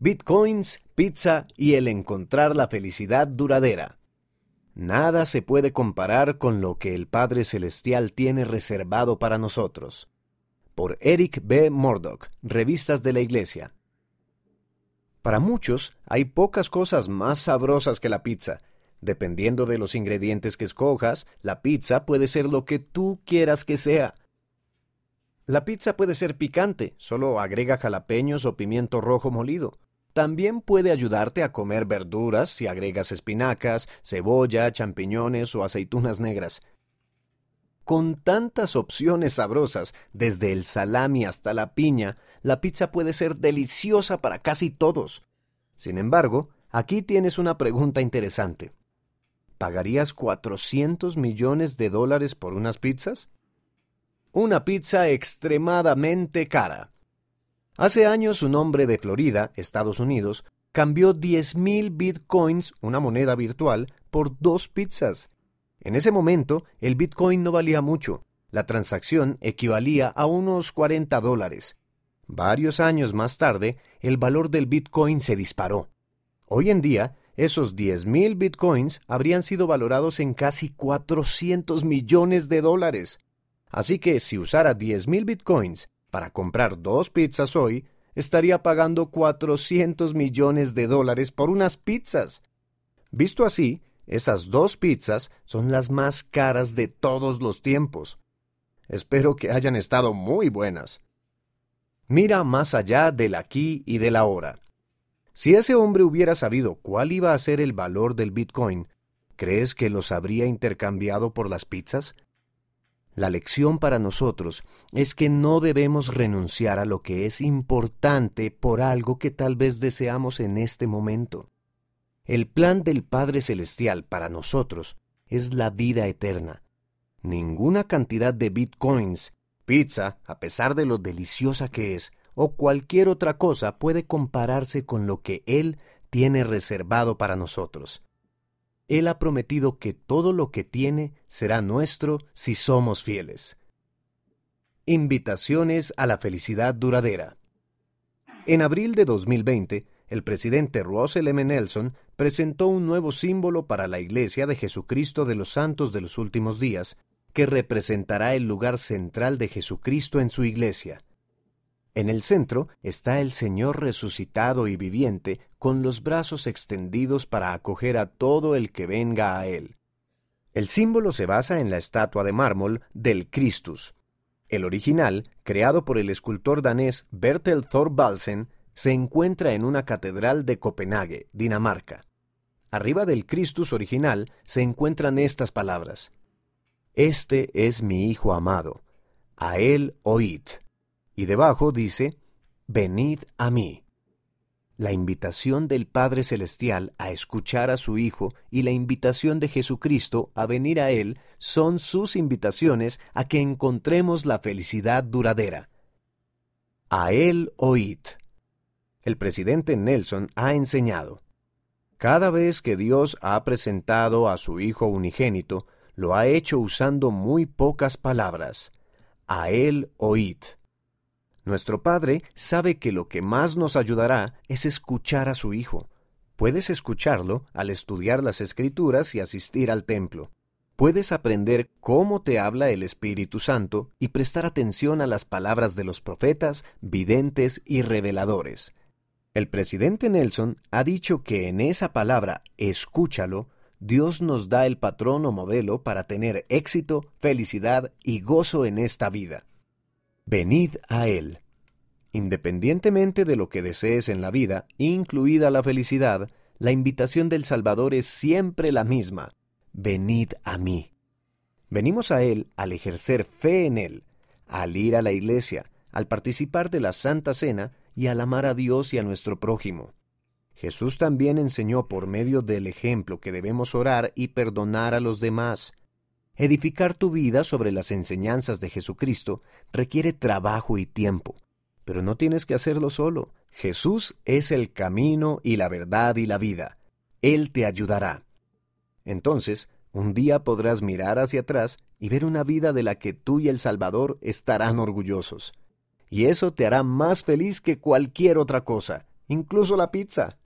Bitcoins, pizza y el encontrar la felicidad duradera. Nada se puede comparar con lo que el Padre Celestial tiene reservado para nosotros. Por Eric B. Murdoch, Revistas de la Iglesia. Para muchos, hay pocas cosas más sabrosas que la pizza. Dependiendo de los ingredientes que escojas, la pizza puede ser lo que tú quieras que sea. La pizza puede ser picante, solo agrega jalapeños o pimiento rojo molido. También puede ayudarte a comer verduras si agregas espinacas, cebolla, champiñones o aceitunas negras. Con tantas opciones sabrosas, desde el salami hasta la piña, la pizza puede ser deliciosa para casi todos. Sin embargo, aquí tienes una pregunta interesante. ¿Pagarías 400 millones de dólares por unas pizzas? Una pizza extremadamente cara, Hace años un hombre de Florida, Estados Unidos, cambió 10.000 bitcoins, una moneda virtual, por dos pizzas. En ese momento, el bitcoin no valía mucho. La transacción equivalía a unos 40 dólares. Varios años más tarde, el valor del bitcoin se disparó. Hoy en día, esos 10.000 bitcoins habrían sido valorados en casi 400 millones de dólares. Así que si usara 10.000 bitcoins para comprar dos pizzas hoy, estaría pagando 400 millones de dólares por unas pizzas. Visto así, esas dos pizzas son las más caras de todos los tiempos. Espero que hayan estado muy buenas. Mira más allá del aquí y del ahora. Si ese hombre hubiera sabido cuál iba a ser el valor del Bitcoin, ¿crees que los habría intercambiado por las pizzas? La lección para nosotros es que no debemos renunciar a lo que es importante por algo que tal vez deseamos en este momento. El plan del Padre Celestial para nosotros es la vida eterna. Ninguna cantidad de bitcoins, pizza, a pesar de lo deliciosa que es, o cualquier otra cosa puede compararse con lo que Él tiene reservado para nosotros. Él ha prometido que todo lo que tiene será nuestro si somos fieles. Invitaciones a la felicidad duradera. En abril de 2020, el presidente Russell M. Nelson presentó un nuevo símbolo para la Iglesia de Jesucristo de los Santos de los Últimos Días, que representará el lugar central de Jesucristo en su Iglesia. En el centro está el Señor resucitado y viviente, con los brazos extendidos para acoger a todo el que venga a Él. El símbolo se basa en la estatua de mármol del Christus. El original, creado por el escultor danés Bertel Thorvaldsen, se encuentra en una catedral de Copenhague, Dinamarca. Arriba del Christus original se encuentran estas palabras. Este es mi Hijo amado, a él oíd y debajo dice, Venid a mí. La invitación del Padre Celestial a escuchar a su Hijo y la invitación de Jesucristo a venir a Él son sus invitaciones a que encontremos la felicidad duradera. A Él oíd. El presidente Nelson ha enseñado, cada vez que Dios ha presentado a su Hijo unigénito, lo ha hecho usando muy pocas palabras. A Él oíd. Nuestro Padre sabe que lo que más nos ayudará es escuchar a su Hijo. Puedes escucharlo al estudiar las Escrituras y asistir al templo. Puedes aprender cómo te habla el Espíritu Santo y prestar atención a las palabras de los profetas, videntes y reveladores. El presidente Nelson ha dicho que en esa palabra, escúchalo, Dios nos da el patrón o modelo para tener éxito, felicidad y gozo en esta vida. Venid a Él. Independientemente de lo que desees en la vida, incluida la felicidad, la invitación del Salvador es siempre la misma. Venid a mí. Venimos a Él al ejercer fe en Él, al ir a la iglesia, al participar de la Santa Cena y al amar a Dios y a nuestro prójimo. Jesús también enseñó por medio del ejemplo que debemos orar y perdonar a los demás. Edificar tu vida sobre las enseñanzas de Jesucristo requiere trabajo y tiempo, pero no tienes que hacerlo solo. Jesús es el camino y la verdad y la vida. Él te ayudará. Entonces, un día podrás mirar hacia atrás y ver una vida de la que tú y el Salvador estarán orgullosos. Y eso te hará más feliz que cualquier otra cosa, incluso la pizza.